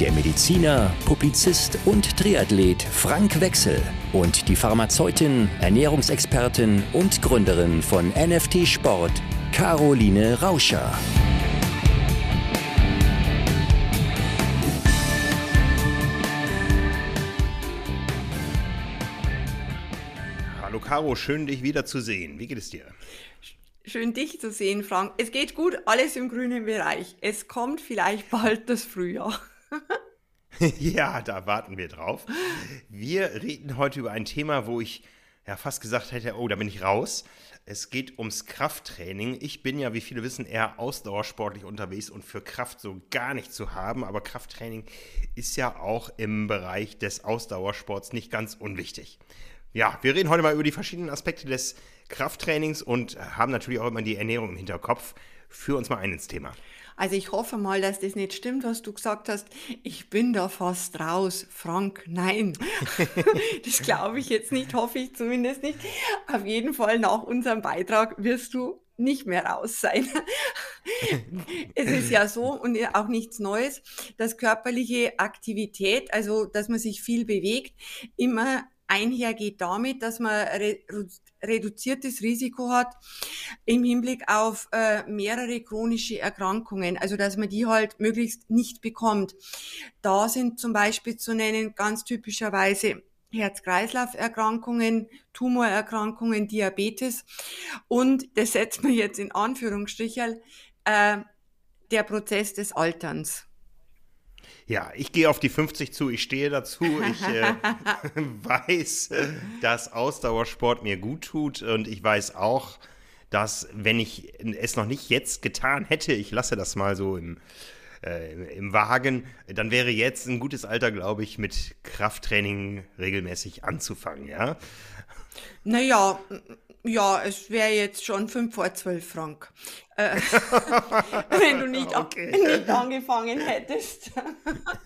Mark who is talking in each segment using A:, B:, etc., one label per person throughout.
A: der Mediziner, Publizist und Triathlet Frank Wechsel und die Pharmazeutin, Ernährungsexpertin und Gründerin von NFT Sport, Caroline Rauscher.
B: Hallo Caro, schön dich wiederzusehen. Wie geht es dir?
C: Schön dich zu sehen, Frank. Es geht gut, alles im grünen Bereich. Es kommt vielleicht bald das Frühjahr.
B: ja, da warten wir drauf. Wir reden heute über ein Thema, wo ich ja fast gesagt hätte, oh, da bin ich raus. Es geht ums Krafttraining. Ich bin ja, wie viele wissen, eher ausdauersportlich unterwegs und für Kraft so gar nicht zu haben. Aber Krafttraining ist ja auch im Bereich des Ausdauersports nicht ganz unwichtig. Ja, wir reden heute mal über die verschiedenen Aspekte des Krafttrainings und haben natürlich auch immer die Ernährung im Hinterkopf. Führ uns mal ein ins Thema.
C: Also ich hoffe mal, dass das nicht stimmt, was du gesagt hast. Ich bin da fast raus. Frank, nein. das glaube ich jetzt nicht, hoffe ich zumindest nicht. Auf jeden Fall nach unserem Beitrag wirst du nicht mehr raus sein. es ist ja so und auch nichts Neues, dass körperliche Aktivität, also dass man sich viel bewegt, immer einhergeht damit, dass man re reduziertes Risiko hat im Hinblick auf äh, mehrere chronische Erkrankungen, also dass man die halt möglichst nicht bekommt. Da sind zum Beispiel zu nennen ganz typischerweise Herz-Kreislauf-Erkrankungen, Tumorerkrankungen, Diabetes und das setzt man jetzt in Anführungsstrichen äh, der Prozess des Alterns.
B: Ja, ich gehe auf die 50 zu, ich stehe dazu. Ich äh, weiß, dass Ausdauersport mir gut tut und ich weiß auch, dass wenn ich es noch nicht jetzt getan hätte, ich lasse das mal so im, äh, im Wagen, dann wäre jetzt ein gutes Alter, glaube ich, mit Krafttraining regelmäßig anzufangen, ja?
C: Naja, ja, es wäre jetzt schon 5 vor 12 Frank. Äh, wenn du nicht, okay. nicht angefangen hättest.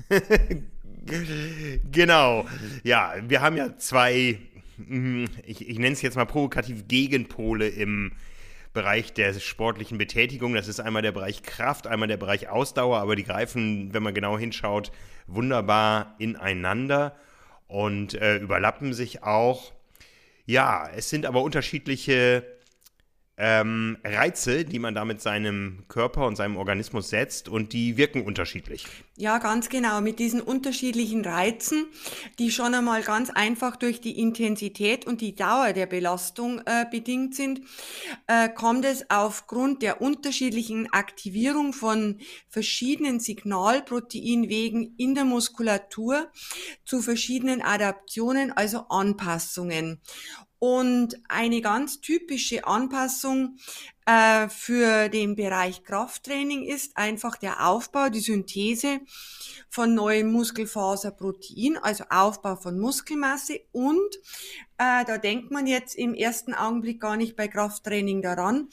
B: genau. Ja, wir haben ja zwei, hm, ich, ich nenne es jetzt mal provokativ Gegenpole im Bereich der sportlichen Betätigung. Das ist einmal der Bereich Kraft, einmal der Bereich Ausdauer, aber die greifen, wenn man genau hinschaut, wunderbar ineinander und äh, überlappen sich auch. Ja, es sind aber unterschiedliche ähm, Reize, die man da mit seinem Körper und seinem Organismus setzt und die wirken unterschiedlich.
C: Ja, ganz genau. Mit diesen unterschiedlichen Reizen, die schon einmal ganz einfach durch die Intensität und die Dauer der Belastung äh, bedingt sind, äh, kommt es aufgrund der unterschiedlichen Aktivierung von verschiedenen Signalproteinwegen in der Muskulatur zu verschiedenen Adaptionen, also Anpassungen. Und eine ganz typische Anpassung äh, für den Bereich Krafttraining ist einfach der Aufbau, die Synthese von neuen Muskelfaserprotein, also Aufbau von Muskelmasse. Und äh, da denkt man jetzt im ersten Augenblick gar nicht bei Krafttraining daran,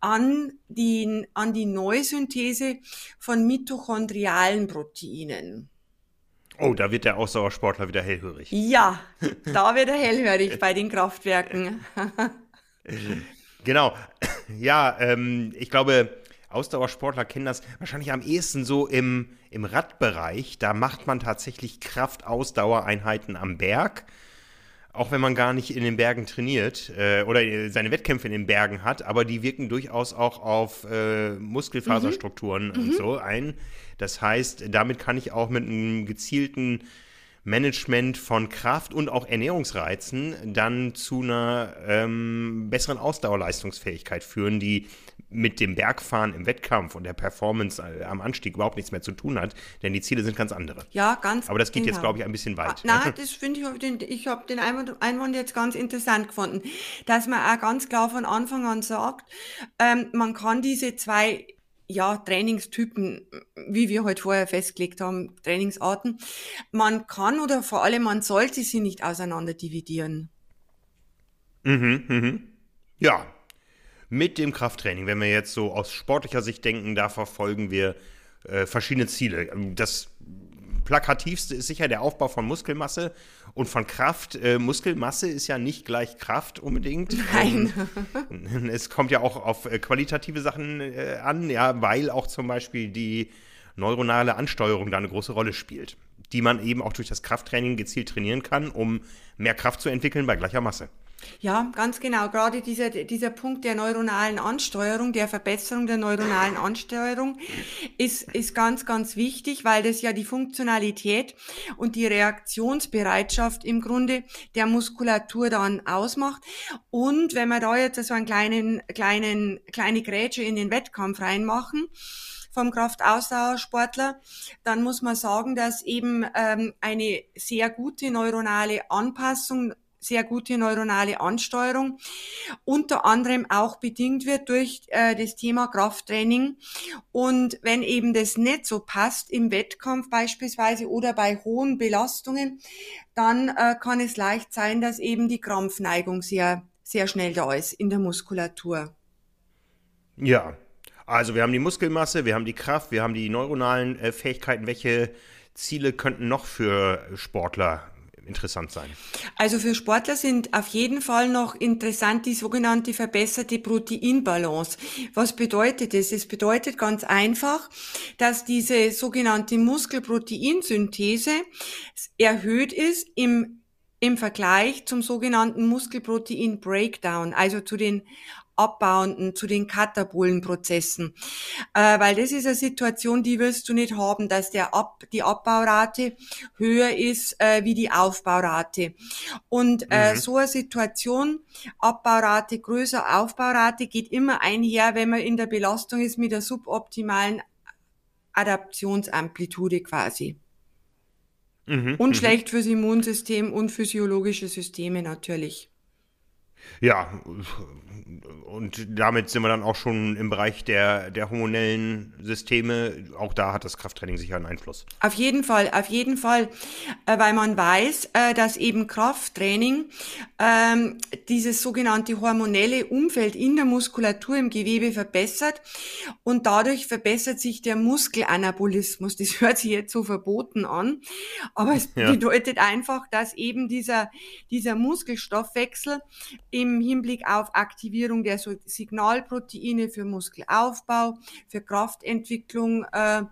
C: an die, an die Neusynthese von mitochondrialen Proteinen.
B: Oh, da wird der Ausdauersportler wieder hellhörig.
C: Ja, da wird er hellhörig bei den Kraftwerken.
B: genau. Ja, ähm, ich glaube, Ausdauersportler kennen das wahrscheinlich am ehesten so im, im Radbereich. Da macht man tatsächlich Kraft-Ausdauereinheiten am Berg auch wenn man gar nicht in den Bergen trainiert äh, oder seine Wettkämpfe in den Bergen hat, aber die wirken durchaus auch auf äh, Muskelfaserstrukturen mhm. und mhm. so ein. Das heißt, damit kann ich auch mit einem gezielten Management von Kraft und auch Ernährungsreizen dann zu einer ähm, besseren Ausdauerleistungsfähigkeit führen, die mit dem Bergfahren im Wettkampf und der Performance äh, am Anstieg überhaupt nichts mehr zu tun hat, denn die Ziele sind ganz andere.
C: Ja, ganz
B: Aber das geht genau. jetzt, glaube ich, ein bisschen weit.
C: Ah, nein, das finde ich, ich habe den Einwand, Einwand, jetzt ganz interessant gefunden, dass man auch ganz klar von Anfang an sagt, ähm, man kann diese zwei ja, Trainingstypen, wie wir heute vorher festgelegt haben, Trainingsarten. Man kann oder vor allem man sollte sie nicht auseinander dividieren.
B: Ja, mit dem Krafttraining, wenn wir jetzt so aus sportlicher Sicht denken, da verfolgen wir äh, verschiedene Ziele. Das plakativste ist sicher der Aufbau von Muskelmasse und von Kraft. Äh, Muskelmasse ist ja nicht gleich Kraft unbedingt.
C: Nein.
B: Ähm, es kommt ja auch auf äh, qualitative Sachen äh, an, ja, weil auch zum Beispiel die neuronale Ansteuerung da eine große Rolle spielt, die man eben auch durch das Krafttraining gezielt trainieren kann, um mehr Kraft zu entwickeln bei gleicher Masse.
C: Ja, ganz genau. Gerade dieser, dieser Punkt der neuronalen Ansteuerung, der Verbesserung der neuronalen Ansteuerung ist, ist ganz, ganz wichtig, weil das ja die Funktionalität und die Reaktionsbereitschaft im Grunde der Muskulatur dann ausmacht. Und wenn wir da jetzt so einen kleinen, kleinen, kleine Grätsche in den Wettkampf reinmachen, vom Kraftausdauersportler, dann muss man sagen, dass eben ähm, eine sehr gute neuronale Anpassung sehr gute neuronale Ansteuerung, unter anderem auch bedingt wird durch äh, das Thema Krafttraining. Und wenn eben das nicht so passt im Wettkampf beispielsweise oder bei hohen Belastungen, dann äh, kann es leicht sein, dass eben die Krampfneigung sehr, sehr schnell da ist in der Muskulatur.
B: Ja, also wir haben die Muskelmasse, wir haben die Kraft, wir haben die neuronalen äh, Fähigkeiten. Welche Ziele könnten noch für Sportler interessant sein?
C: Also für Sportler sind auf jeden Fall noch interessant die sogenannte verbesserte Proteinbalance. Was bedeutet das? Es bedeutet ganz einfach, dass diese sogenannte Muskelproteinsynthese erhöht ist im im Vergleich zum sogenannten Muskelprotein Breakdown, also zu den abbauenden, zu den katabolen Prozessen. Äh, weil das ist eine Situation, die wirst du nicht haben, dass der Ab die Abbaurate höher ist äh, wie die Aufbaurate. Und äh, mhm. so eine Situation, Abbaurate größer, Aufbaurate, geht immer einher, wenn man in der Belastung ist mit der suboptimalen Adaptionsamplitude quasi. Mhm, und mhm. schlecht fürs Immunsystem und physiologische Systeme natürlich.
B: Ja, und damit sind wir dann auch schon im Bereich der, der hormonellen Systeme. Auch da hat das Krafttraining sicher einen Einfluss.
C: Auf jeden Fall, auf jeden Fall, äh, weil man weiß, äh, dass eben Krafttraining ähm, dieses sogenannte hormonelle Umfeld in der Muskulatur im Gewebe verbessert und dadurch verbessert sich der Muskelanabolismus. Das hört sich jetzt so verboten an, aber es ja. bedeutet einfach, dass eben dieser, dieser Muskelstoffwechsel im Hinblick auf Aktivierung der Signalproteine für Muskelaufbau, für Kraftentwicklung, äh,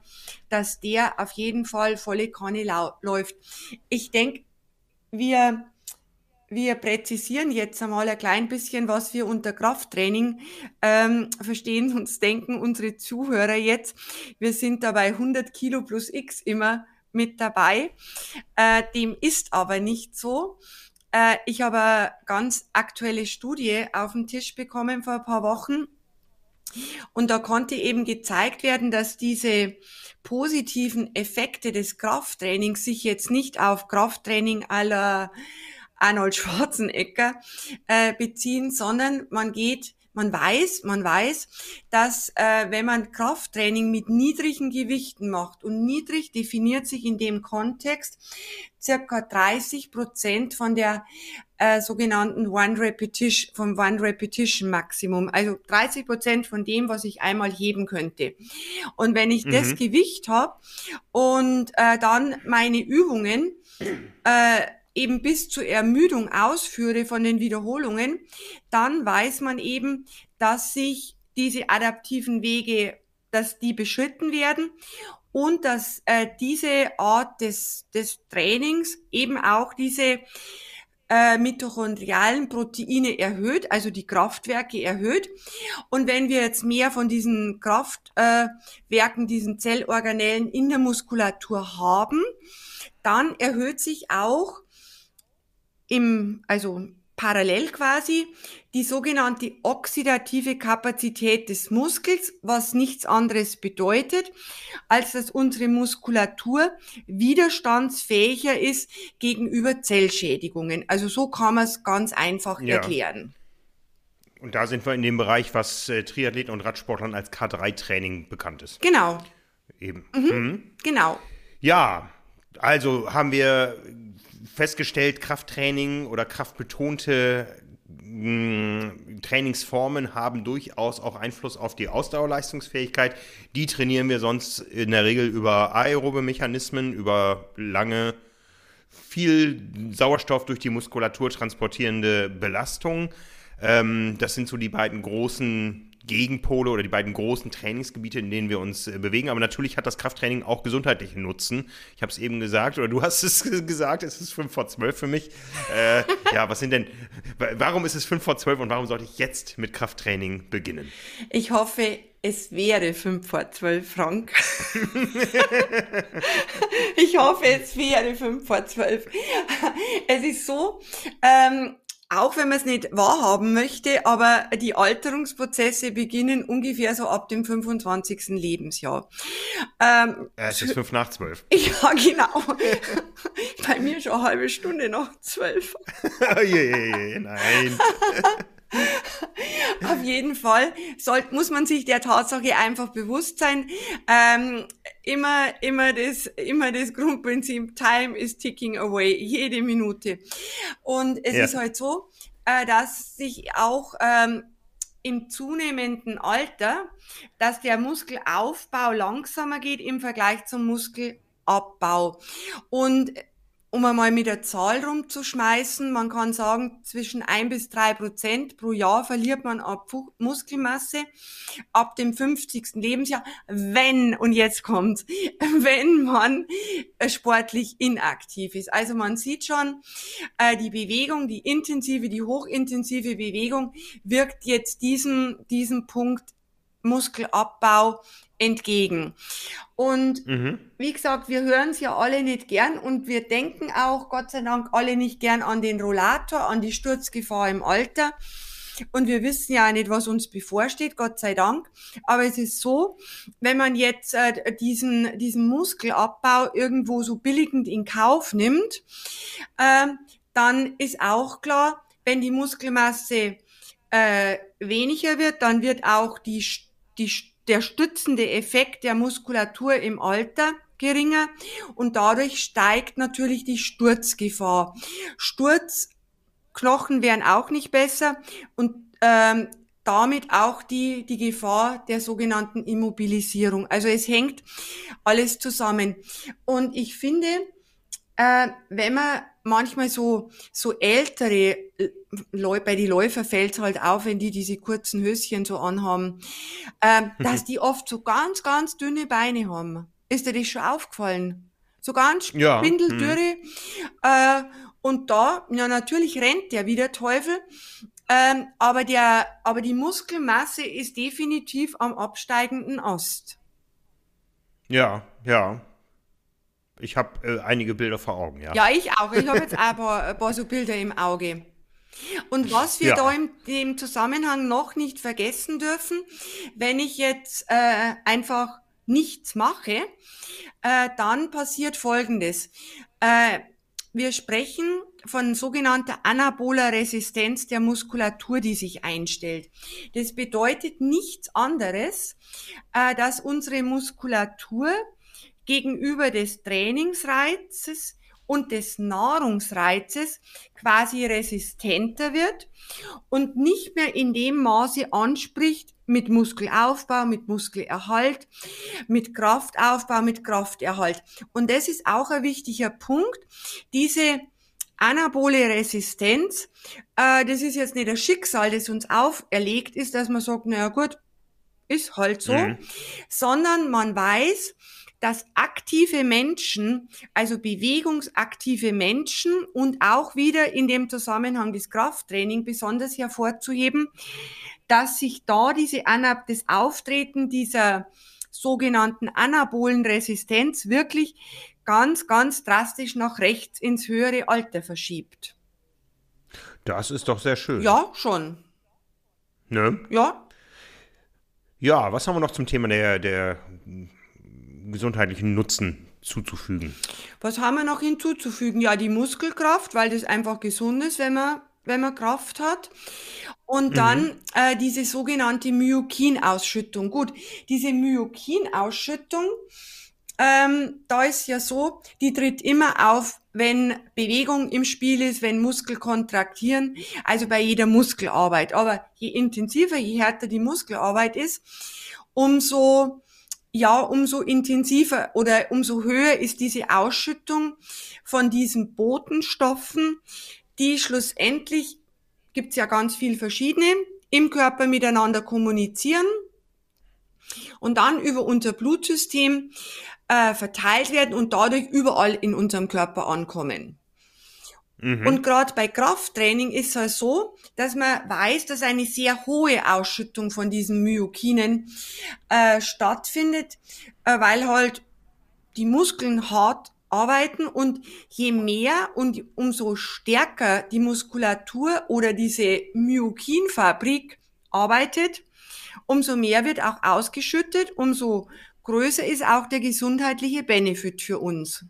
C: dass der auf jeden Fall volle Kanne läuft. Ich denke, wir wir präzisieren jetzt einmal ein klein bisschen, was wir unter Krafttraining ähm, verstehen. Sonst denken unsere Zuhörer jetzt, wir sind dabei 100 Kilo plus X immer mit dabei. Äh, dem ist aber nicht so. Äh, ich habe eine ganz aktuelle Studie auf den Tisch bekommen vor ein paar Wochen. Und da konnte eben gezeigt werden, dass diese positiven Effekte des Krafttrainings sich jetzt nicht auf Krafttraining aller Arnold Schwarzenegger äh, beziehen, sondern man geht man weiß, man weiß, dass äh, wenn man Krafttraining mit niedrigen Gewichten macht und niedrig definiert sich in dem Kontext circa 30 Prozent von der äh, sogenannten One Repetition, vom One Repetition Maximum, also 30 Prozent von dem, was ich einmal heben könnte. Und wenn ich mhm. das Gewicht habe und äh, dann meine Übungen äh, eben bis zur Ermüdung ausführe von den Wiederholungen, dann weiß man eben, dass sich diese adaptiven Wege, dass die beschritten werden und dass äh, diese Art des, des Trainings eben auch diese äh, mitochondrialen Proteine erhöht, also die Kraftwerke erhöht. Und wenn wir jetzt mehr von diesen Kraftwerken, äh, diesen Zellorganellen in der Muskulatur haben, dann erhöht sich auch im, also parallel quasi die sogenannte oxidative Kapazität des Muskels, was nichts anderes bedeutet, als dass unsere Muskulatur widerstandsfähiger ist gegenüber Zellschädigungen. Also so kann man es ganz einfach ja. erklären.
B: Und da sind wir in dem Bereich, was äh, Triathleten und Radsportlern als K3-Training bekannt ist.
C: Genau.
B: Eben.
C: Mhm. Mhm. Genau.
B: Ja, also haben wir festgestellt, Krafttraining oder kraftbetonte Trainingsformen haben durchaus auch Einfluss auf die Ausdauerleistungsfähigkeit. Die trainieren wir sonst in der Regel über aerobe Mechanismen, über lange, viel Sauerstoff durch die Muskulatur transportierende Belastungen. Ähm, das sind so die beiden großen Gegenpole oder die beiden großen Trainingsgebiete, in denen wir uns äh, bewegen. Aber natürlich hat das Krafttraining auch gesundheitlichen Nutzen. Ich habe es eben gesagt, oder du hast es gesagt, es ist 5 vor 12 für mich. Äh, ja, was sind denn, warum ist es 5 vor 12 und warum sollte ich jetzt mit Krafttraining beginnen?
C: Ich hoffe, es wäre 5 vor 12, Frank. ich hoffe, es wäre 5 vor 12. Es ist so, ähm, auch wenn man es nicht wahrhaben möchte, aber die Alterungsprozesse beginnen ungefähr so ab dem 25. Lebensjahr.
B: Ähm, äh, es ist fünf nach zwölf.
C: Ja, genau. Bei mir schon eine halbe Stunde nach zwölf. oh je, je, nein. Auf jeden Fall soll, muss man sich der Tatsache einfach bewusst sein. Ähm, immer, immer das, immer das Grundprinzip, Time is ticking away, jede Minute. Und es ja. ist halt so, äh, dass sich auch ähm, im zunehmenden Alter, dass der Muskelaufbau langsamer geht im Vergleich zum Muskelabbau. Und um einmal mit der Zahl rumzuschmeißen, man kann sagen, zwischen ein bis drei Prozent pro Jahr verliert man ab Muskelmasse ab dem 50. Lebensjahr, wenn, und jetzt kommt, wenn man äh, sportlich inaktiv ist. Also man sieht schon, äh, die Bewegung, die intensive, die hochintensive Bewegung wirkt jetzt diesem, diesem Punkt Muskelabbau entgegen. Und mhm. wie gesagt, wir hören es ja alle nicht gern und wir denken auch, Gott sei Dank, alle nicht gern an den Rollator, an die Sturzgefahr im Alter. Und wir wissen ja auch nicht, was uns bevorsteht, Gott sei Dank. Aber es ist so, wenn man jetzt äh, diesen, diesen Muskelabbau irgendwo so billigend in Kauf nimmt, äh, dann ist auch klar, wenn die Muskelmasse äh, weniger wird, dann wird auch die, die der stützende Effekt der Muskulatur im Alter geringer und dadurch steigt natürlich die Sturzgefahr. Sturzknochen wären auch nicht besser und ähm, damit auch die, die Gefahr der sogenannten Immobilisierung. Also es hängt alles zusammen. Und ich finde, äh, wenn man manchmal so, so ältere Leute, bei die Läufer fällt halt auf, wenn die diese kurzen Höschen so anhaben, äh, dass die oft so ganz, ganz dünne Beine haben. Ist dir das schon aufgefallen? So ganz ja. spindeldürre. Mhm. Äh, und da, ja, natürlich rennt der wie der Teufel. Ähm, aber der, aber die Muskelmasse ist definitiv am absteigenden Ast.
B: Ja, ja. Ich habe äh, einige Bilder vor Augen, ja.
C: Ja, ich auch. Ich habe jetzt ein paar, ein paar so Bilder im Auge. Und was wir ja. da im, im, Zusammenhang noch nicht vergessen dürfen, wenn ich jetzt äh, einfach nichts mache, äh, dann passiert Folgendes. Äh, wir sprechen von sogenannter anaboler Resistenz der Muskulatur, die sich einstellt. Das bedeutet nichts anderes, äh, dass unsere Muskulatur gegenüber des Trainingsreizes und des Nahrungsreizes quasi resistenter wird und nicht mehr in dem Maße anspricht mit Muskelaufbau, mit Muskelerhalt, mit Kraftaufbau, mit Krafterhalt. Und das ist auch ein wichtiger Punkt. Diese anabole Resistenz, äh, das ist jetzt nicht das Schicksal, das uns auferlegt ist, dass man sagt, naja gut, ist halt so, mhm. sondern man weiß, dass aktive Menschen, also bewegungsaktive Menschen und auch wieder in dem Zusammenhang des Krafttraining besonders hervorzuheben, dass sich da diese Anab das Auftreten dieser sogenannten anabolen Resistenz wirklich ganz, ganz drastisch nach rechts ins höhere Alter verschiebt.
B: Das ist doch sehr schön.
C: Ja, schon.
B: Ne?
C: Ja.
B: Ja, was haben wir noch zum Thema der, der gesundheitlichen Nutzen zuzufügen?
C: Was haben wir noch hinzuzufügen? Ja, die Muskelkraft, weil das einfach gesund ist, wenn man, wenn man Kraft hat. Und dann mhm. äh, diese sogenannte Myokinausschüttung. Gut, diese Myokinausschüttung, ähm, da ist ja so, die tritt immer auf wenn Bewegung im Spiel ist, wenn Muskel kontraktieren, also bei jeder Muskelarbeit. Aber je intensiver, je härter die Muskelarbeit ist, umso ja, umso intensiver oder umso höher ist diese Ausschüttung von diesen Botenstoffen, die schlussendlich, gibt's ja ganz viel verschiedene, im Körper miteinander kommunizieren und dann über unser Blutsystem äh, verteilt werden und dadurch überall in unserem Körper ankommen. Mhm. Und gerade bei Krafttraining ist es halt so, dass man weiß, dass eine sehr hohe Ausschüttung von diesen Myokinen äh, stattfindet, äh, weil halt die Muskeln hart arbeiten und je mehr und umso stärker die Muskulatur oder diese Myokinfabrik arbeitet, umso mehr wird auch ausgeschüttet, umso größer ist auch der gesundheitliche Benefit für uns.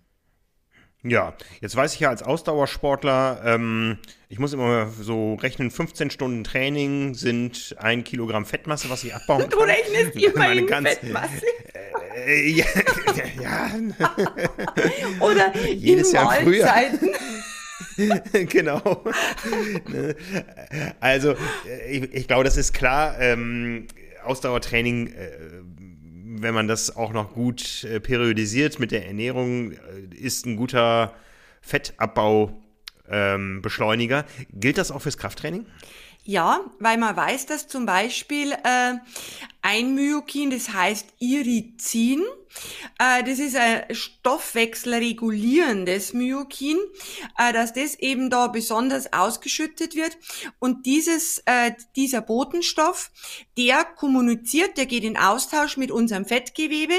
B: Ja, jetzt weiß ich ja als Ausdauersportler, ähm, ich muss immer so rechnen, 15 Stunden Training sind ein Kilogramm Fettmasse, was ich abbauen kann.
C: Du rechnest immer in ganz, Fettmasse? Äh,
B: ja, ja.
C: Oder Jedes in Jahr Mahlzeiten.
B: genau. Ne? also, äh, ich, ich, glaube, das ist klar. Ähm, Ausdauertraining äh, wenn man das auch noch gut äh, periodisiert mit der Ernährung, äh, ist ein guter Fettabbaubeschleuniger. Ähm, Gilt das auch fürs Krafttraining?
C: Ja, weil man weiß, dass zum Beispiel äh, ein Myokin, das heißt Irizin, äh, das ist ein stoffwechselregulierendes Myokin, äh, dass das eben da besonders ausgeschüttet wird. Und dieses, äh, dieser Botenstoff, der kommuniziert, der geht in Austausch mit unserem Fettgewebe,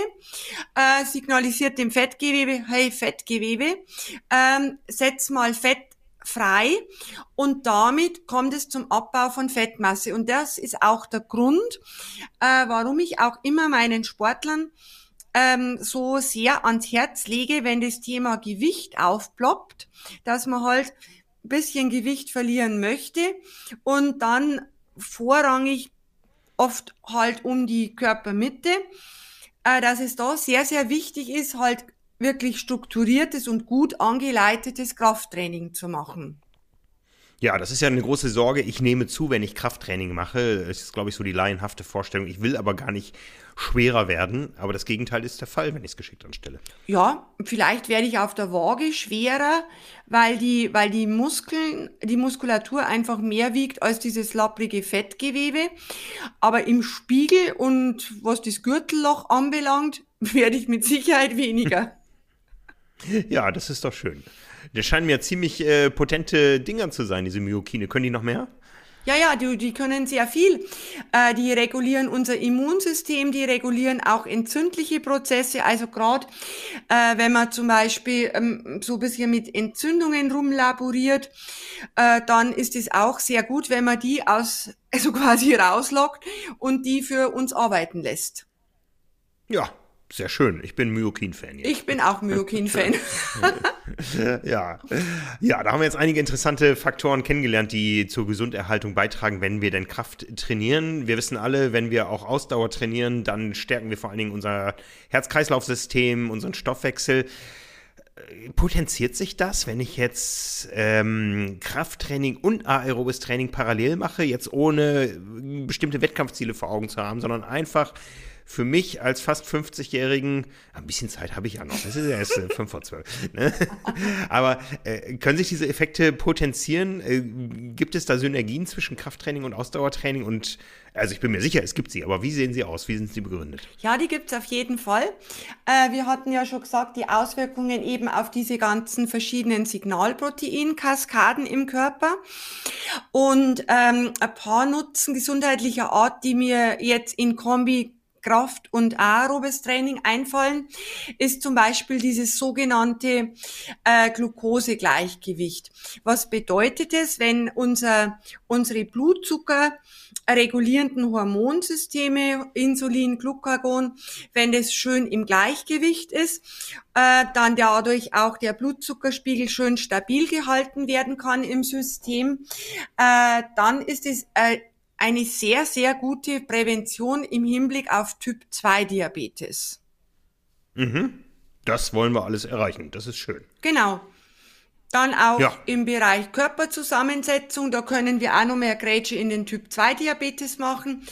C: äh, signalisiert dem Fettgewebe, hey Fettgewebe, ähm, setz mal Fett frei und damit kommt es zum Abbau von Fettmasse. Und das ist auch der Grund, äh, warum ich auch immer meinen Sportlern ähm, so sehr ans Herz lege, wenn das Thema Gewicht aufploppt, dass man halt ein bisschen Gewicht verlieren möchte und dann vorrangig oft halt um die Körpermitte, äh, dass es da sehr, sehr wichtig ist, halt wirklich strukturiertes und gut angeleitetes Krafttraining zu machen.
B: Ja, das ist ja eine große Sorge. Ich nehme zu, wenn ich Krafttraining mache. Das ist, glaube ich, so die laienhafte Vorstellung. Ich will aber gar nicht schwerer werden. Aber das Gegenteil ist der Fall, wenn ich es geschickt anstelle.
C: Ja, vielleicht werde ich auf der Waage schwerer, weil die, weil die Muskeln, die Muskulatur einfach mehr wiegt als dieses lapprige Fettgewebe. Aber im Spiegel und was das Gürtelloch anbelangt, werde ich mit Sicherheit weniger.
B: Ja, das ist doch schön. Das scheinen mir ziemlich äh, potente Dinger zu sein, diese Myokine. Können die noch mehr?
C: Ja, ja, die, die können sehr viel. Äh, die regulieren unser Immunsystem, die regulieren auch entzündliche Prozesse. Also gerade äh, wenn man zum Beispiel ähm, so ein bisschen mit Entzündungen rumlaboriert, äh, dann ist es auch sehr gut, wenn man die aus, also quasi rauslockt und die für uns arbeiten lässt.
B: Ja, sehr schön. Ich bin Myokin-Fan.
C: Ich bin auch Myokin-Fan.
B: ja. ja, da haben wir jetzt einige interessante Faktoren kennengelernt, die zur Gesunderhaltung beitragen, wenn wir denn Kraft trainieren. Wir wissen alle, wenn wir auch Ausdauer trainieren, dann stärken wir vor allen Dingen unser Herz-Kreislauf-System, unseren Stoffwechsel. Potenziert sich das, wenn ich jetzt ähm, Krafttraining und aerobes Training parallel mache, jetzt ohne bestimmte Wettkampfziele vor Augen zu haben, sondern einfach für mich als fast 50-Jährigen, ein bisschen Zeit habe ich ja noch, das ist ja erst äh, 5 vor 12. Ne? Aber äh, können sich diese Effekte potenzieren? Äh, gibt es da Synergien zwischen Krafttraining und Ausdauertraining? Und also ich bin mir sicher, es gibt sie, aber wie sehen sie aus? Wie sind sie begründet?
C: Ja, die gibt es auf jeden Fall. Äh, wir hatten ja schon gesagt, die Auswirkungen eben auf diese ganzen verschiedenen Signalproteinkaskaden im Körper. Und ähm, ein paar Nutzen gesundheitlicher Art, die mir jetzt in Kombi Kraft- und aerobes Training einfallen, ist zum Beispiel dieses sogenannte äh, Glukosegleichgewicht. Was bedeutet es, wenn unser, unsere Blutzucker regulierenden Hormonsysteme, Insulin, Glucagon, wenn das schön im Gleichgewicht ist, äh, dann dadurch auch der Blutzuckerspiegel schön stabil gehalten werden kann im System, äh, dann ist es äh, eine sehr, sehr gute Prävention im Hinblick auf Typ 2 Diabetes.
B: Mhm. Das wollen wir alles erreichen. Das ist schön.
C: Genau. Dann auch ja. im Bereich Körperzusammensetzung, da können wir auch noch mehr Grätsche in den Typ 2 Diabetes machen,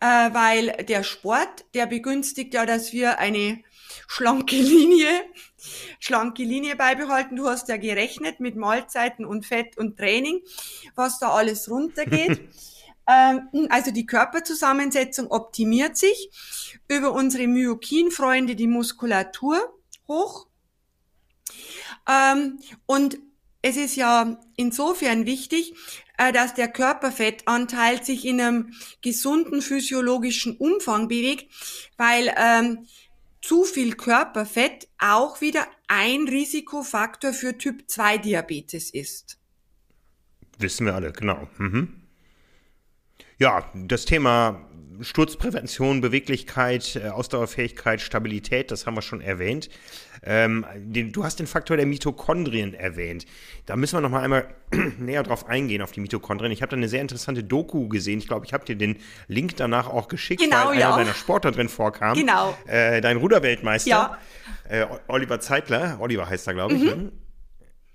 C: äh, weil der Sport, der begünstigt ja, dass wir eine schlanke Linie, schlanke Linie beibehalten. Du hast ja gerechnet mit Mahlzeiten und Fett und Training, was da alles runtergeht. ähm, also die Körperzusammensetzung optimiert sich über unsere Myokin-Freunde die Muskulatur hoch ähm, und es ist ja insofern wichtig, äh, dass der Körperfettanteil sich in einem gesunden physiologischen Umfang bewegt, weil ähm, zu viel Körperfett auch wieder ein Risikofaktor für Typ 2 Diabetes ist.
B: Wissen wir alle, genau. Mhm. Ja, das Thema Sturzprävention, Beweglichkeit, äh, Ausdauerfähigkeit, Stabilität, das haben wir schon erwähnt. Ähm, den, du hast den Faktor der Mitochondrien erwähnt. Da müssen wir noch mal einmal näher drauf eingehen, auf die Mitochondrien. Ich habe da eine sehr interessante Doku gesehen. Ich glaube, ich habe dir den Link danach auch geschickt,
C: genau,
B: weil
C: ja.
B: einer deiner Sportler drin vorkam.
C: Genau.
B: Äh, dein Ruderweltmeister,
C: ja.
B: äh, Oliver Zeitler. Oliver heißt er, glaube ich. Mhm. Ne?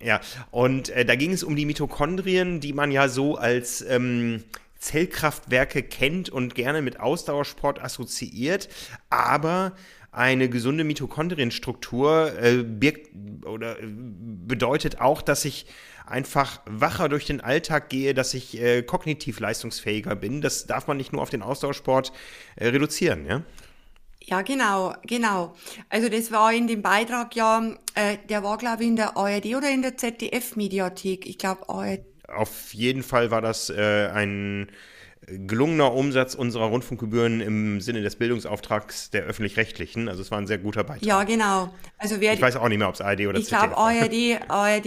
B: Ja, und äh, da ging es um die Mitochondrien, die man ja so als ähm, Zellkraftwerke kennt und gerne mit Ausdauersport assoziiert, aber eine gesunde Mitochondrienstruktur äh, birgt oder äh, bedeutet auch, dass ich einfach wacher durch den Alltag gehe, dass ich äh, kognitiv leistungsfähiger bin. Das darf man nicht nur auf den Ausdauersport äh, reduzieren, ja?
C: Ja, genau, genau. Also das war in dem Beitrag ja, äh, der war glaube ich in der ARD oder in der ZDF-Mediathek. Ich glaube ARD
B: auf jeden Fall war das äh, ein gelungener Umsatz unserer Rundfunkgebühren im Sinne des Bildungsauftrags der öffentlich-rechtlichen. Also es war ein sehr guter Beitrag.
C: Ja, genau. Also wer
B: ich weiß auch nicht mehr, ob es ARD oder
C: ich ZDF Ich glaube ARD, ARD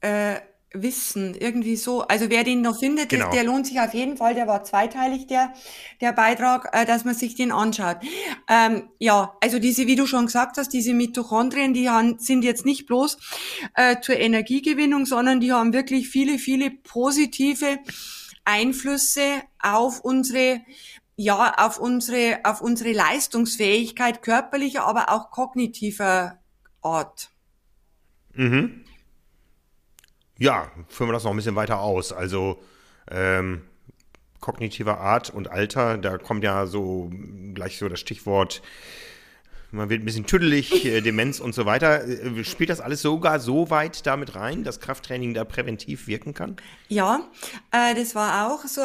C: äh, Wissen, irgendwie so. Also wer den noch findet, genau. der, der, lohnt sich auf jeden Fall. Der war zweiteilig, der, der Beitrag, äh, dass man sich den anschaut. Ähm, ja, also diese, wie du schon gesagt hast, diese Mitochondrien, die haben, sind jetzt nicht bloß äh, zur Energiegewinnung, sondern die haben wirklich viele, viele positive Einflüsse auf unsere ja, auf unsere, auf unsere Leistungsfähigkeit körperlicher, aber auch kognitiver Art.
B: Mhm. Ja, führen wir das noch ein bisschen weiter aus. Also ähm, kognitiver Art und Alter, da kommt ja so gleich so das Stichwort man wird ein bisschen tüdelig, äh, Demenz und so weiter. Äh, spielt das alles sogar so weit damit rein, dass Krafttraining da präventiv wirken kann?
C: Ja, äh, das war auch so,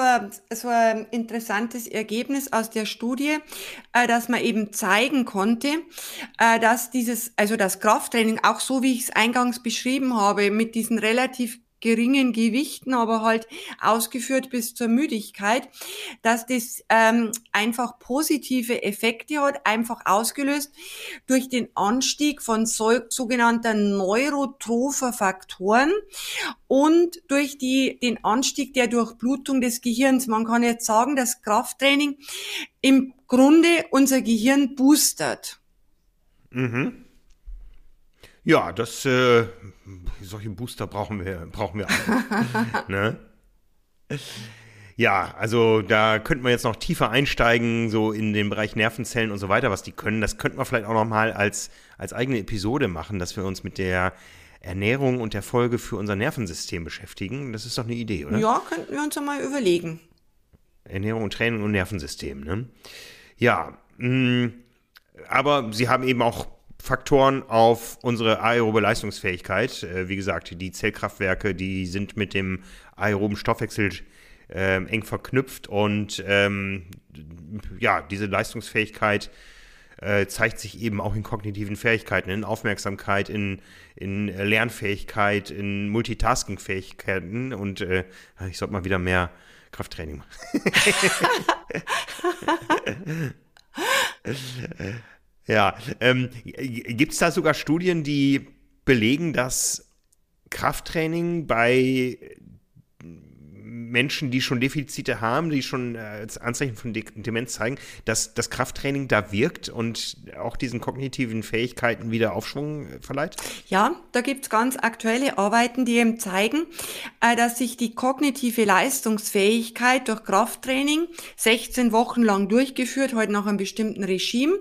C: so ein interessantes Ergebnis aus der Studie, äh, dass man eben zeigen konnte, äh, dass dieses, also das Krafttraining, auch so wie ich es eingangs beschrieben habe, mit diesen relativ geringen Gewichten, aber halt ausgeführt bis zur Müdigkeit, dass das ähm, einfach positive Effekte hat, einfach ausgelöst durch den Anstieg von so, sogenannten neurotropher Faktoren und durch die, den Anstieg der Durchblutung des Gehirns. Man kann jetzt sagen, dass Krafttraining im Grunde unser Gehirn boostert.
B: Mhm. Ja, das, äh, solche Booster brauchen wir, brauchen wir alle. ne? Ja, also da könnten wir jetzt noch tiefer einsteigen, so in den Bereich Nervenzellen und so weiter, was die können. Das könnten wir vielleicht auch noch mal als, als eigene Episode machen, dass wir uns mit der Ernährung und der Folge für unser Nervensystem beschäftigen. Das ist doch eine Idee, oder?
C: Ja, könnten wir uns ja mal überlegen.
B: Ernährung und Training und Nervensystem, ne? Ja, mh, mm, aber sie haben eben auch Faktoren auf unsere aerobe Leistungsfähigkeit. Äh, wie gesagt, die Zellkraftwerke, die sind mit dem aeroben Stoffwechsel äh, eng verknüpft und ähm, ja, diese Leistungsfähigkeit äh, zeigt sich eben auch in kognitiven Fähigkeiten, in Aufmerksamkeit, in, in Lernfähigkeit, in Multitasking-Fähigkeiten und äh, ich sollte mal wieder mehr Krafttraining machen. Ja, ähm, gibt es da sogar Studien, die belegen, dass Krafttraining bei Menschen, die schon Defizite haben, die schon äh, Anzeichen von De Demenz zeigen, dass das Krafttraining da wirkt und auch diesen kognitiven Fähigkeiten wieder Aufschwung äh, verleiht?
C: Ja, da gibt's ganz aktuelle Arbeiten, die eben zeigen, äh, dass sich die kognitive Leistungsfähigkeit durch Krafttraining 16 Wochen lang durchgeführt, heute nach einem bestimmten Regime,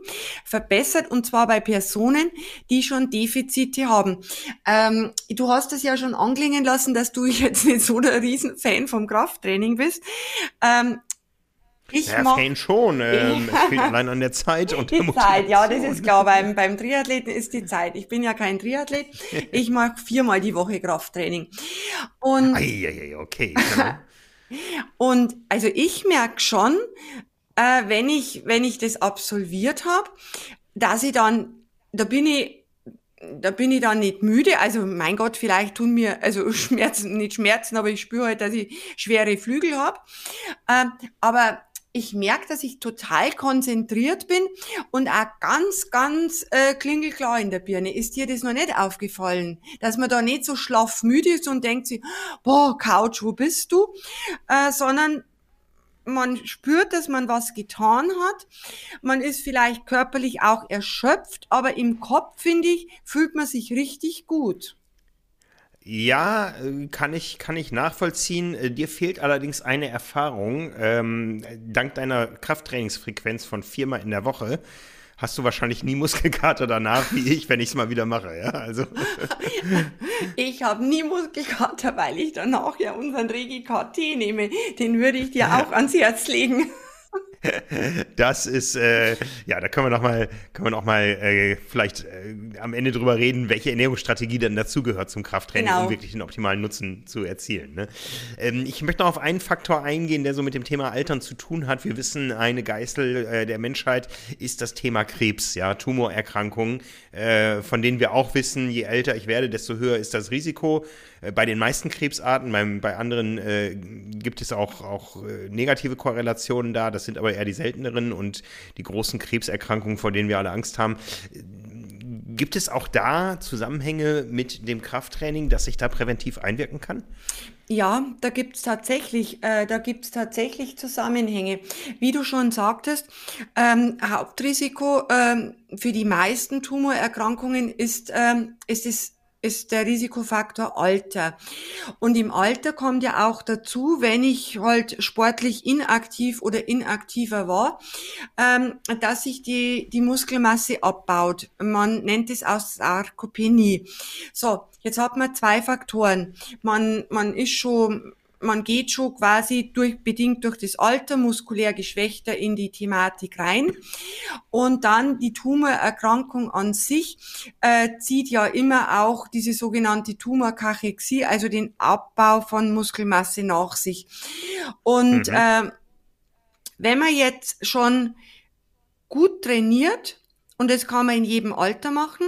C: verbessert und zwar bei Personen, die schon Defizite haben. Ähm, du hast es ja schon anklingen lassen, dass du jetzt nicht so der Riesenfan vom Krafttraining bist. Ähm,
B: ich ja, Fan schon. Ähm, es fehlt allein an der Zeit und
C: die Zeit, ja, das ist klar. Beim, beim Triathleten ist die Zeit. Ich bin ja kein Triathlet. Ich mag viermal die Woche Krafttraining. Und,
B: Eieiei, okay.
C: und also ich merke schon, äh, wenn ich wenn ich das absolviert habe, dass ich dann, da bin ich da bin ich dann nicht müde. Also mein Gott, vielleicht tun mir also Schmerzen, nicht Schmerzen, aber ich spüre halt, dass ich schwere Flügel habe. Ähm, aber ich merke, dass ich total konzentriert bin und auch ganz, ganz äh, klingelklar in der Birne. Ist dir das noch nicht aufgefallen? Dass man da nicht so schlaff müde ist und denkt sich, boah, Couch, wo bist du? Äh, sondern man spürt, dass man was getan hat. Man ist vielleicht körperlich auch erschöpft, aber im Kopf, finde ich, fühlt man sich richtig gut.
B: Ja, kann ich, kann ich nachvollziehen. Äh, dir fehlt allerdings eine Erfahrung. Ähm, dank deiner Krafttrainingsfrequenz von viermal in der Woche hast du wahrscheinlich nie Muskelkater danach, wie ich, wenn ich es mal wieder mache. Ja, also.
C: ich habe nie Muskelkater, weil ich danach ja unseren Regi KT nehme. Den würde ich dir auch ans Herz legen.
B: Das ist, äh, ja, da können wir noch mal, können wir noch mal äh, vielleicht äh, am Ende drüber reden, welche Ernährungsstrategie dann dazugehört zum Krafttraining, genau. um wirklich den optimalen Nutzen zu erzielen. Ne? Ähm, ich möchte noch auf einen Faktor eingehen, der so mit dem Thema Altern zu tun hat. Wir wissen, eine Geißel äh, der Menschheit ist das Thema Krebs, ja, Tumorerkrankungen, äh, von denen wir auch wissen, je älter ich werde, desto höher ist das Risiko. Äh, bei den meisten Krebsarten, beim, bei anderen gibt es auch, auch äh, negative Korrelationen da. Das sind aber eher die selteneren und die großen Krebserkrankungen, vor denen wir alle Angst haben. Gibt es auch da Zusammenhänge mit dem Krafttraining, dass sich da präventiv einwirken kann?
C: Ja, da gibt's tatsächlich, äh, tatsächlich Zusammenhänge. Wie du schon sagtest, ähm, Hauptrisiko ähm, für die meisten Tumorerkrankungen ist, ähm, ist es ist der Risikofaktor Alter. Und im Alter kommt ja auch dazu, wenn ich halt sportlich inaktiv oder inaktiver war, ähm, dass sich die, die Muskelmasse abbaut. Man nennt es auch Sarkopenie. So, jetzt hat man zwei Faktoren. Man, man ist schon man geht schon quasi durch, bedingt durch das Alter muskulär geschwächter in die Thematik rein. Und dann die Tumorerkrankung an sich äh, zieht ja immer auch diese sogenannte Tumorkachexie, also den Abbau von Muskelmasse nach sich. Und mhm. äh, wenn man jetzt schon gut trainiert, und das kann man in jedem Alter machen,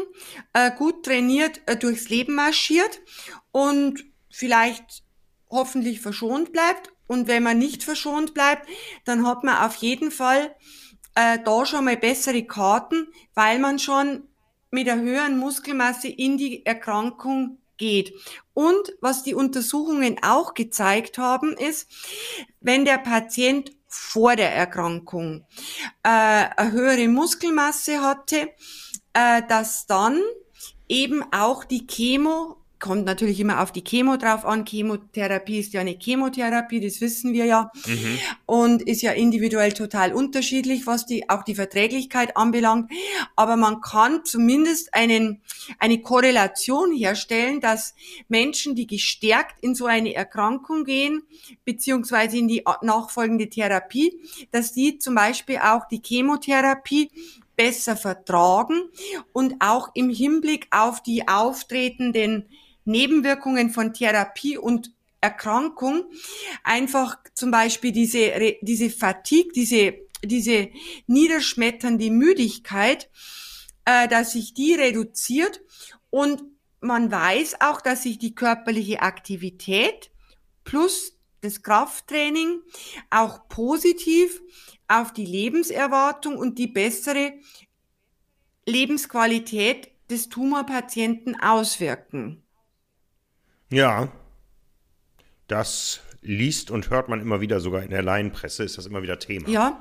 C: äh, gut trainiert äh, durchs Leben marschiert und vielleicht hoffentlich verschont bleibt. Und wenn man nicht verschont bleibt, dann hat man auf jeden Fall äh, da schon mal bessere Karten, weil man schon mit der höheren Muskelmasse in die Erkrankung geht. Und was die Untersuchungen auch gezeigt haben, ist, wenn der Patient vor der Erkrankung äh, eine höhere Muskelmasse hatte, äh, dass dann eben auch die Chemo kommt natürlich immer auf die Chemo drauf an. Chemotherapie ist ja eine Chemotherapie, das wissen wir ja. Mhm. Und ist ja individuell total unterschiedlich, was die, auch die Verträglichkeit anbelangt. Aber man kann zumindest einen, eine Korrelation herstellen, dass Menschen, die gestärkt in so eine Erkrankung gehen, beziehungsweise in die nachfolgende Therapie, dass die zum Beispiel auch die Chemotherapie besser vertragen und auch im Hinblick auf die auftretenden Nebenwirkungen von Therapie und Erkrankung einfach zum Beispiel diese, diese Fatigue, diese, diese niederschmetternde Müdigkeit, äh, dass sich die reduziert und man weiß auch, dass sich die körperliche Aktivität plus das Krafttraining auch positiv auf die Lebenserwartung und die bessere Lebensqualität des Tumorpatienten auswirken.
B: Ja, das liest und hört man immer wieder, sogar in der Laienpresse ist das immer wieder Thema.
C: Ja,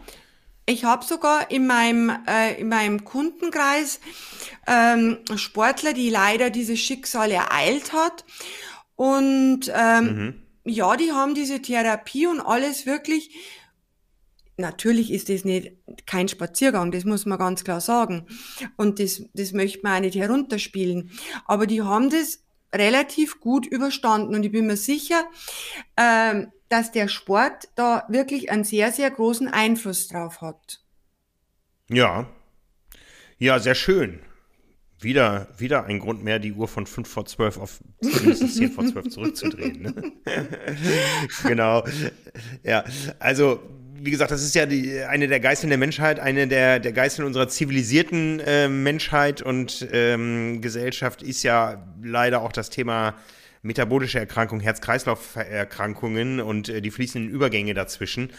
C: ich habe sogar in meinem, äh, in meinem Kundenkreis ähm, Sportler, die leider dieses Schicksal ereilt hat. Und ähm, mhm. ja, die haben diese Therapie und alles wirklich. Natürlich ist das nicht kein Spaziergang, das muss man ganz klar sagen. Und das, das möchte man auch nicht herunterspielen. Aber die haben das relativ gut überstanden. Und ich bin mir sicher, ähm, dass der Sport da wirklich einen sehr, sehr großen Einfluss drauf hat.
B: Ja. Ja, sehr schön. Wieder, wieder ein Grund mehr, die Uhr von 5 vor 12 auf mindestens 10 vor 12 zurückzudrehen. Ne? genau. Ja, also wie gesagt, das ist ja die, eine der Geißeln der Menschheit, eine der, der Geißeln unserer zivilisierten äh, Menschheit und ähm, Gesellschaft ist ja leider auch das Thema metabolische Erkrankungen, Herz-Kreislauf-Erkrankungen und äh, die fließenden Übergänge dazwischen.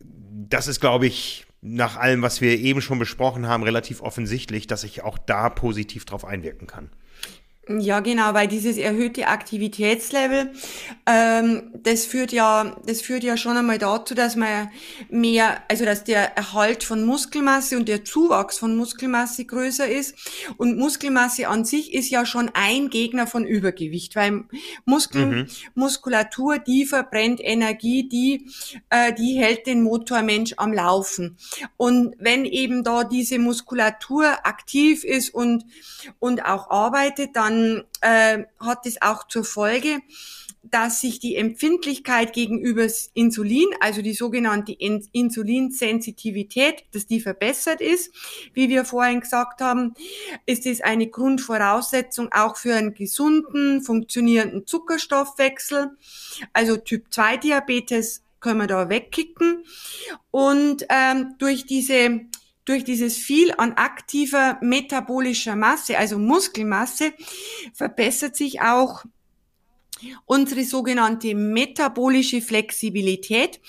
B: Das ist, glaube ich, nach allem, was wir eben schon besprochen haben, relativ offensichtlich, dass ich auch da positiv drauf einwirken kann.
C: Ja, genau, weil dieses erhöhte Aktivitätslevel, ähm, das führt ja, das führt ja schon einmal dazu, dass man mehr, also dass der Erhalt von Muskelmasse und der Zuwachs von Muskelmasse größer ist. Und Muskelmasse an sich ist ja schon ein Gegner von Übergewicht, weil Muskel, mhm. Muskulatur, die verbrennt Energie, die, äh, die hält den Motormensch am Laufen. Und wenn eben da diese Muskulatur aktiv ist und, und auch arbeitet, dann dann äh, hat es auch zur Folge, dass sich die Empfindlichkeit gegenüber Insulin, also die sogenannte Insulinsensitivität, dass die verbessert ist. Wie wir vorhin gesagt haben, ist es eine Grundvoraussetzung auch für einen gesunden, funktionierenden Zuckerstoffwechsel. Also Typ 2 Diabetes können wir da wegkicken. Und ähm, durch diese durch dieses viel an aktiver metabolischer Masse, also Muskelmasse, verbessert sich auch unsere sogenannte metabolische Flexibilität,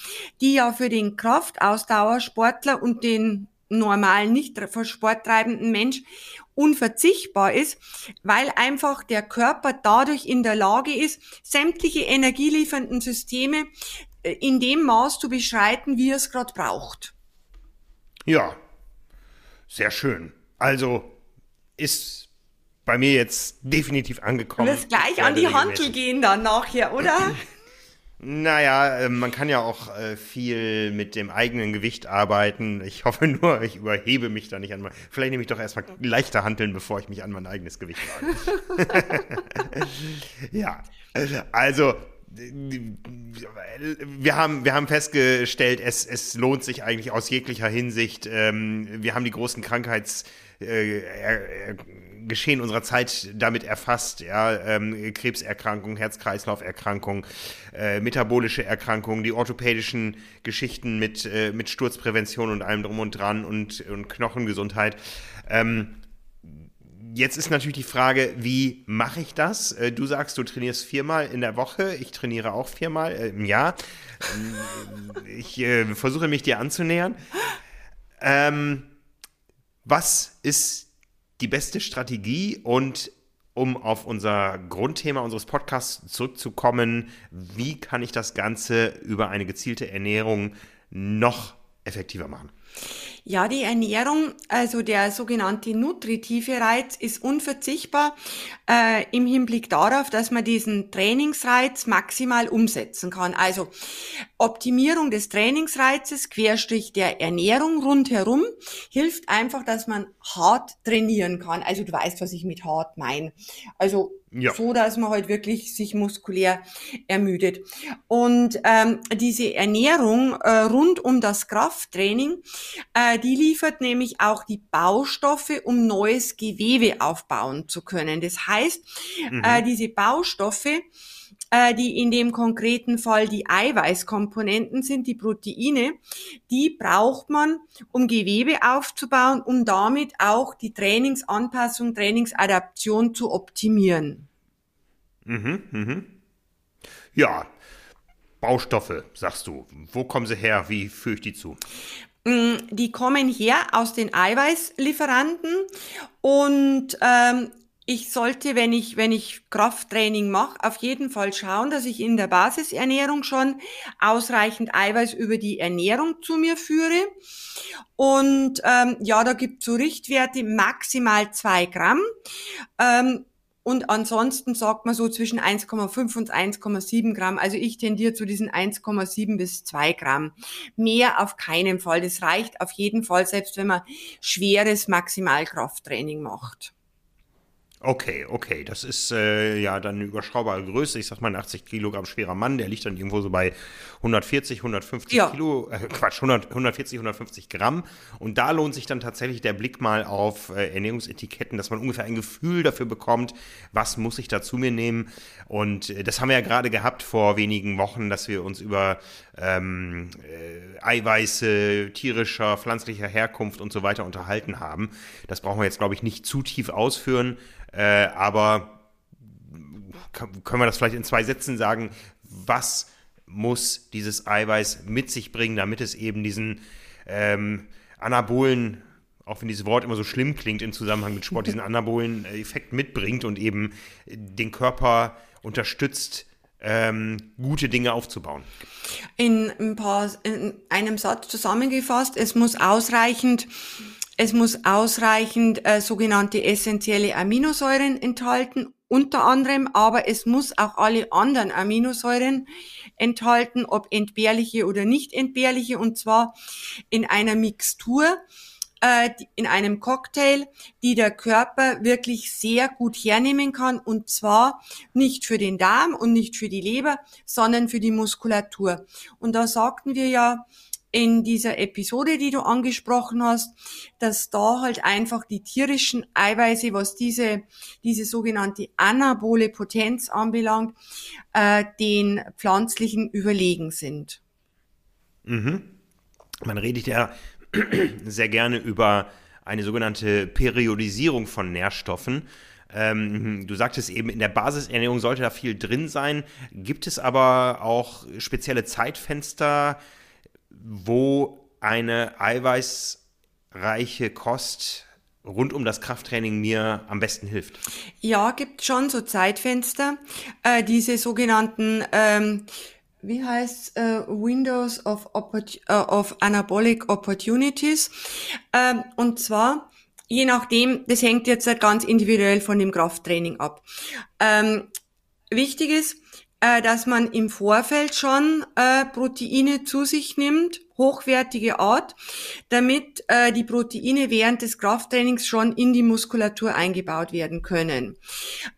C: die ja für den Kraftausdauersportler und den normalen, nicht sporttreibenden Mensch unverzichtbar ist, weil einfach der Körper dadurch in der Lage ist, sämtliche energieliefernden Systeme äh, in dem Maß zu beschreiten, wie er es gerade braucht.
B: Ja, sehr schön. Also ist bei mir jetzt definitiv angekommen.
C: Du wirst gleich an die Hantel gehen dann nachher, oder?
B: Naja, äh, man kann ja auch äh, viel mit dem eigenen Gewicht arbeiten. Ich hoffe nur, ich überhebe mich da nicht an mein. Vielleicht nehme ich doch erstmal leichter handeln, bevor ich mich an mein eigenes Gewicht wage. ja, also wir haben, wir haben festgestellt, es, es lohnt sich eigentlich aus jeglicher Hinsicht. Ähm, wir haben die großen Krankheitsgeschehen äh, unserer Zeit damit erfasst. Ja, ähm, Krebserkrankungen, Herz-Kreislauf-Erkrankungen, äh, metabolische Erkrankungen, die orthopädischen Geschichten mit, äh, mit Sturzprävention und allem drum und dran und, und Knochengesundheit. Ähm, Jetzt ist natürlich die Frage, wie mache ich das? Äh, du sagst, du trainierst viermal in der Woche. Ich trainiere auch viermal äh, im Jahr. Ähm, ich äh, versuche mich dir anzunähern. Ähm, was ist die beste Strategie und um auf unser Grundthema unseres Podcasts zurückzukommen, wie kann ich das Ganze über eine gezielte Ernährung noch effektiver machen?
C: Ja, die Ernährung, also der sogenannte nutritive Reiz, ist unverzichtbar äh, im Hinblick darauf, dass man diesen Trainingsreiz maximal umsetzen kann. Also Optimierung des Trainingsreizes, Querstrich der Ernährung rundherum, hilft einfach, dass man hart trainieren kann. Also du weißt, was ich mit hart meine. Also ja. so, dass man halt wirklich sich muskulär ermüdet. Und ähm, diese Ernährung äh, rund um das Krafttraining, äh, die liefert nämlich auch die Baustoffe, um neues Gewebe aufbauen zu können. Das heißt, mhm. äh, diese Baustoffe, äh, die in dem konkreten Fall die Eiweißkomponenten sind, die Proteine, die braucht man, um Gewebe aufzubauen, um damit auch die Trainingsanpassung, Trainingsadaption zu optimieren.
B: Mhm, mhm. Ja, Baustoffe, sagst du. Wo kommen sie her? Wie führe ich die zu?
C: Mm, die kommen her aus den Eiweißlieferanten und ähm, ich sollte, wenn ich, wenn ich Krafttraining mache, auf jeden Fall schauen, dass ich in der Basisernährung schon ausreichend Eiweiß über die Ernährung zu mir führe. Und ähm, ja, da gibt es so Richtwerte maximal zwei Gramm. Ähm, und ansonsten sagt man so zwischen 1,5 und 1,7 Gramm. Also ich tendiere zu diesen 1,7 bis 2 Gramm. Mehr auf keinen Fall. Das reicht auf jeden Fall, selbst wenn man schweres Maximalkrafttraining macht.
B: Okay, okay, das ist äh, ja dann eine überschaubare Größe. Ich sag mal, ein 80 Kilogramm schwerer Mann, der liegt dann irgendwo so bei 140, 150 ja. Kilo, äh, Quatsch, 100, 140, 150 Gramm. Und da lohnt sich dann tatsächlich der Blick mal auf äh, Ernährungsetiketten, dass man ungefähr ein Gefühl dafür bekommt, was muss ich da zu mir nehmen. Und äh, das haben wir ja gerade gehabt vor wenigen Wochen, dass wir uns über ähm, äh, Eiweiße tierischer, pflanzlicher Herkunft und so weiter unterhalten haben. Das brauchen wir jetzt, glaube ich, nicht zu tief ausführen. Äh, aber können wir das vielleicht in zwei Sätzen sagen? Was muss dieses Eiweiß mit sich bringen, damit es eben diesen ähm, anabolen, auch wenn dieses Wort immer so schlimm klingt im Zusammenhang mit Sport, diesen anabolen Effekt mitbringt und eben den Körper unterstützt, ähm, gute Dinge aufzubauen?
C: In, ein paar, in einem Satz zusammengefasst, es muss ausreichend es muss ausreichend äh, sogenannte essentielle Aminosäuren enthalten, unter anderem, aber es muss auch alle anderen Aminosäuren enthalten, ob entbehrliche oder nicht entbehrliche, und zwar in einer Mixtur, in einem Cocktail, die der Körper wirklich sehr gut hernehmen kann, und zwar nicht für den Darm und nicht für die Leber, sondern für die Muskulatur. Und da sagten wir ja, in dieser Episode, die du angesprochen hast, dass da halt einfach die tierischen Eiweiße, was diese, diese sogenannte anabole Potenz anbelangt, äh, den pflanzlichen überlegen sind.
B: Mhm. Man redet ja sehr gerne über eine sogenannte Periodisierung von Nährstoffen. Ähm, du sagtest eben, in der Basisernährung sollte da viel drin sein. Gibt es aber auch spezielle Zeitfenster, wo eine eiweißreiche Kost rund um das Krafttraining mir am besten hilft?
C: Ja, gibt schon so Zeitfenster, äh, diese sogenannten ähm, wie heißt äh, Windows of, äh, of Anabolic Opportunities. Ähm, und zwar, je nachdem, das hängt jetzt ganz individuell von dem Krafttraining ab. Ähm, wichtig ist, äh, dass man im Vorfeld schon äh, Proteine zu sich nimmt, hochwertige Art, damit äh, die Proteine während des Krafttrainings schon in die Muskulatur eingebaut werden können.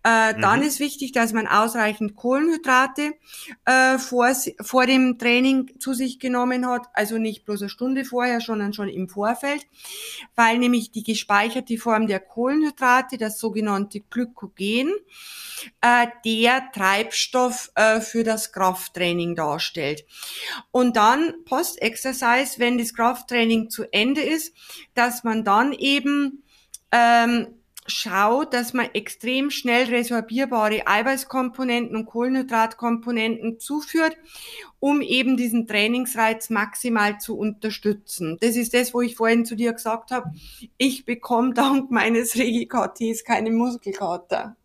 C: Äh, mhm. Dann ist wichtig, dass man ausreichend Kohlenhydrate äh, vor, vor dem Training zu sich genommen hat, also nicht bloß eine Stunde vorher, sondern schon im Vorfeld, weil nämlich die gespeicherte Form der Kohlenhydrate, das sogenannte Glykogen, äh, der Treibstoff äh, für das Krafttraining darstellt. Und dann Post-Exercise, wenn das Krafttraining zu Ende ist, dass man dann eben ähm, schaut, dass man extrem schnell resorbierbare Eiweißkomponenten und Kohlenhydratkomponenten zuführt, um eben diesen Trainingsreiz maximal zu unterstützen. Das ist das, wo ich vorhin zu dir gesagt habe, ich bekomme dank meines Regi-KTs keine Muskelkater.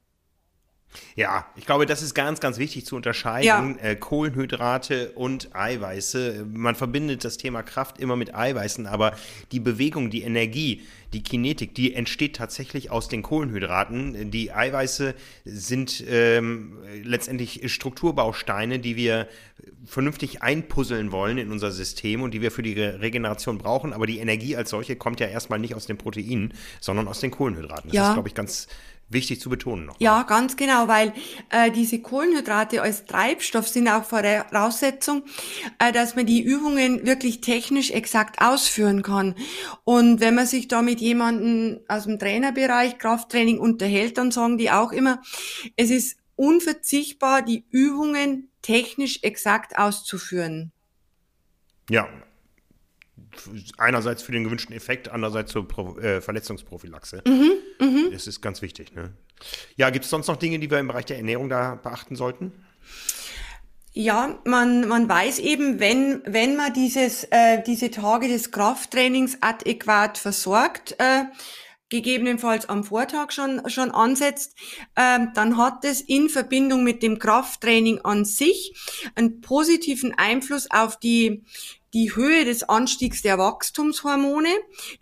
B: Ja, ich glaube, das ist ganz, ganz wichtig zu unterscheiden. Ja. Äh, Kohlenhydrate und Eiweiße. Man verbindet das Thema Kraft immer mit Eiweißen, aber die Bewegung, die Energie, die Kinetik, die entsteht tatsächlich aus den Kohlenhydraten. Die Eiweiße sind ähm, letztendlich Strukturbausteine, die wir vernünftig einpuzzeln wollen in unser System und die wir für die Regeneration brauchen. Aber die Energie als solche kommt ja erstmal nicht aus den Proteinen, sondern aus den Kohlenhydraten. Das ja. ist, glaube ich, ganz wichtig zu betonen noch.
C: Ja, ganz genau, weil äh, diese Kohlenhydrate als Treibstoff sind auch Voraussetzung, äh, dass man die Übungen wirklich technisch exakt ausführen kann. Und wenn man sich da mit jemandem aus dem Trainerbereich Krafttraining unterhält, dann sagen die auch immer, es ist unverzichtbar, die Übungen technisch exakt auszuführen.
B: Ja, einerseits für den gewünschten Effekt, andererseits zur Pro äh, Verletzungsprophylaxe. Mhm, mh. Das ist ganz wichtig. Ne? Ja, gibt es sonst noch Dinge, die wir im Bereich der Ernährung da beachten sollten?
C: Ja, man, man weiß eben, wenn, wenn man dieses, äh, diese Tage des Krafttrainings adäquat versorgt, äh, gegebenenfalls am Vortag schon, schon ansetzt, ähm, dann hat es in Verbindung mit dem Krafttraining an sich einen positiven Einfluss auf die, die Höhe des Anstiegs der Wachstumshormone,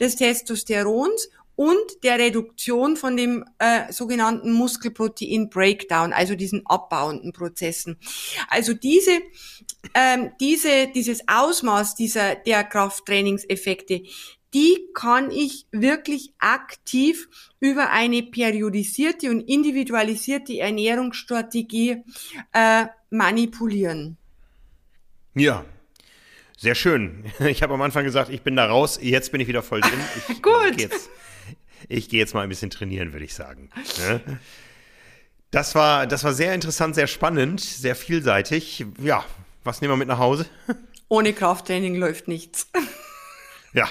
C: des Testosterons und der Reduktion von dem äh, sogenannten Muskelprotein Breakdown, also diesen abbauenden Prozessen. Also diese, ähm, diese, dieses Ausmaß dieser der Krafttrainingseffekte, die kann ich wirklich aktiv über eine periodisierte und individualisierte Ernährungsstrategie äh, manipulieren.
B: Ja, sehr schön. Ich habe am Anfang gesagt, ich bin da raus. Jetzt bin ich wieder voll drin. Ich,
C: Gut.
B: Jetzt, ich gehe jetzt mal ein bisschen trainieren, würde ich sagen. Ne? Das war, das war sehr interessant, sehr spannend, sehr vielseitig. Ja, was nehmen wir mit nach Hause?
C: Ohne Krafttraining läuft nichts.
B: Ja,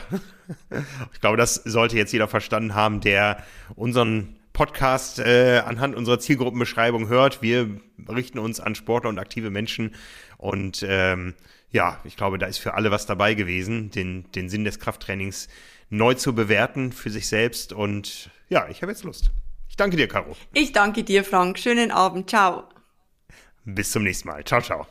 B: ich glaube, das sollte jetzt jeder verstanden haben, der unseren Podcast äh, anhand unserer Zielgruppenbeschreibung hört. Wir richten uns an Sportler und aktive Menschen und ähm, ja, ich glaube, da ist für alle was dabei gewesen, den, den Sinn des Krafttrainings neu zu bewerten für sich selbst. Und ja, ich habe jetzt Lust. Ich danke dir, Caro.
C: Ich danke dir, Frank. Schönen Abend. Ciao.
B: Bis zum nächsten Mal. Ciao, ciao.